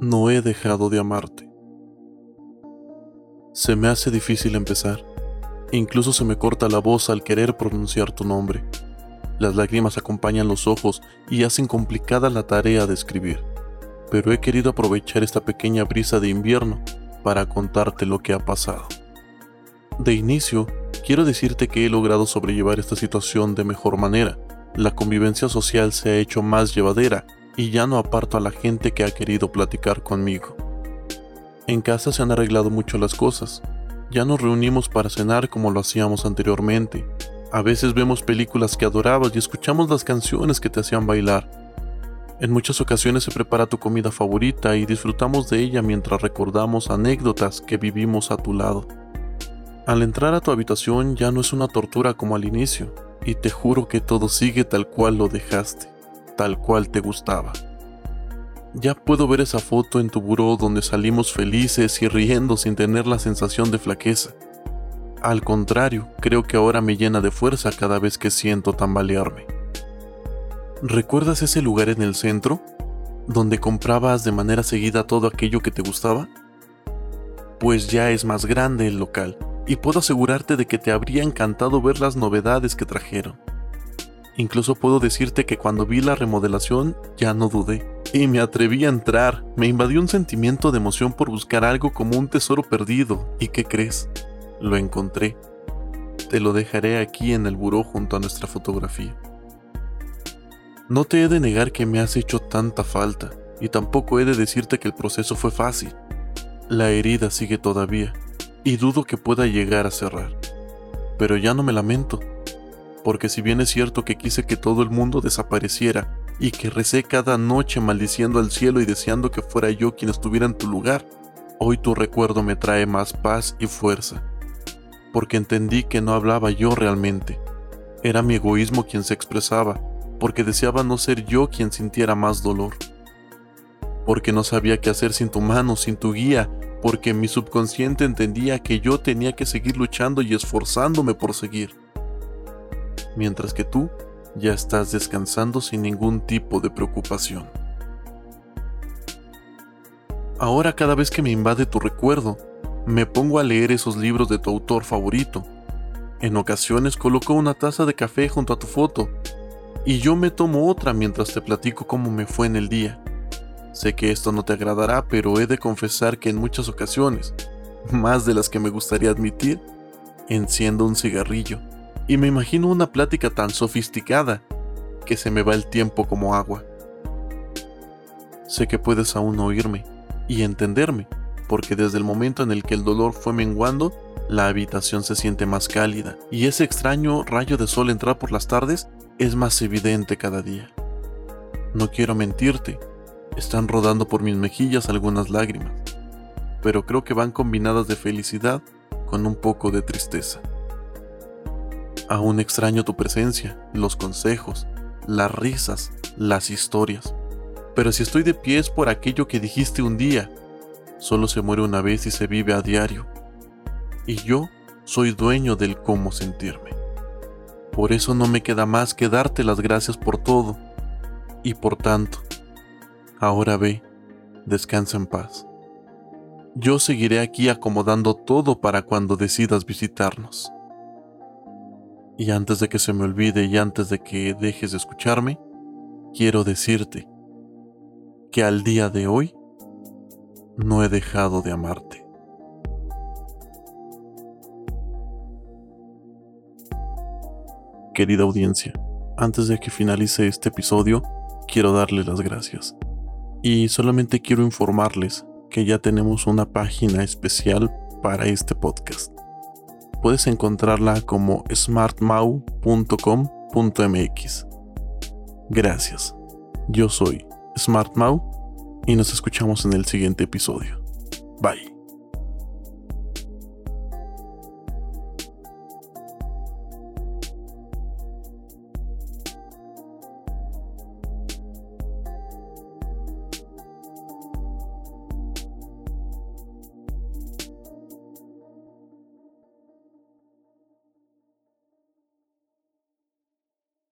No he dejado de amarte. Se me hace difícil empezar. Incluso se me corta la voz al querer pronunciar tu nombre. Las lágrimas acompañan los ojos y hacen complicada la tarea de escribir. Pero he querido aprovechar esta pequeña brisa de invierno para contarte lo que ha pasado. De inicio, quiero decirte que he logrado sobrellevar esta situación de mejor manera. La convivencia social se ha hecho más llevadera y ya no aparto a la gente que ha querido platicar conmigo. En casa se han arreglado mucho las cosas. Ya nos reunimos para cenar como lo hacíamos anteriormente. A veces vemos películas que adorabas y escuchamos las canciones que te hacían bailar. En muchas ocasiones se prepara tu comida favorita y disfrutamos de ella mientras recordamos anécdotas que vivimos a tu lado. Al entrar a tu habitación ya no es una tortura como al inicio, y te juro que todo sigue tal cual lo dejaste, tal cual te gustaba. Ya puedo ver esa foto en tu buró donde salimos felices y riendo sin tener la sensación de flaqueza. Al contrario, creo que ahora me llena de fuerza cada vez que siento tambalearme. ¿Recuerdas ese lugar en el centro? ¿Donde comprabas de manera seguida todo aquello que te gustaba? Pues ya es más grande el local, y puedo asegurarte de que te habría encantado ver las novedades que trajeron. Incluso puedo decirte que cuando vi la remodelación ya no dudé y me atreví a entrar. Me invadió un sentimiento de emoción por buscar algo como un tesoro perdido. ¿Y qué crees? Lo encontré. Te lo dejaré aquí en el buró junto a nuestra fotografía. No te he de negar que me has hecho tanta falta y tampoco he de decirte que el proceso fue fácil. La herida sigue todavía y dudo que pueda llegar a cerrar. Pero ya no me lamento porque si bien es cierto que quise que todo el mundo desapareciera y que recé cada noche maldiciendo al cielo y deseando que fuera yo quien estuviera en tu lugar, hoy tu recuerdo me trae más paz y fuerza, porque entendí que no hablaba yo realmente, era mi egoísmo quien se expresaba, porque deseaba no ser yo quien sintiera más dolor, porque no sabía qué hacer sin tu mano, sin tu guía, porque mi subconsciente entendía que yo tenía que seguir luchando y esforzándome por seguir mientras que tú ya estás descansando sin ningún tipo de preocupación. Ahora cada vez que me invade tu recuerdo, me pongo a leer esos libros de tu autor favorito. En ocasiones coloco una taza de café junto a tu foto y yo me tomo otra mientras te platico cómo me fue en el día. Sé que esto no te agradará, pero he de confesar que en muchas ocasiones, más de las que me gustaría admitir, enciendo un cigarrillo y me imagino una plática tan sofisticada que se me va el tiempo como agua. Sé que puedes aún oírme y entenderme, porque desde el momento en el que el dolor fue menguando, la habitación se siente más cálida y ese extraño rayo de sol entrar por las tardes es más evidente cada día. No quiero mentirte, están rodando por mis mejillas algunas lágrimas, pero creo que van combinadas de felicidad con un poco de tristeza. Aún extraño tu presencia, los consejos, las risas, las historias. Pero si estoy de pie es por aquello que dijiste un día. Solo se muere una vez y se vive a diario. Y yo soy dueño del cómo sentirme. Por eso no me queda más que darte las gracias por todo. Y por tanto, ahora ve, descansa en paz. Yo seguiré aquí acomodando todo para cuando decidas visitarnos. Y antes de que se me olvide y antes de que dejes de escucharme, quiero decirte que al día de hoy no he dejado de amarte. Querida audiencia, antes de que finalice este episodio, quiero darles las gracias. Y solamente quiero informarles que ya tenemos una página especial para este podcast puedes encontrarla como smartmau.com.mx. Gracias. Yo soy SmartMau y nos escuchamos en el siguiente episodio. Bye.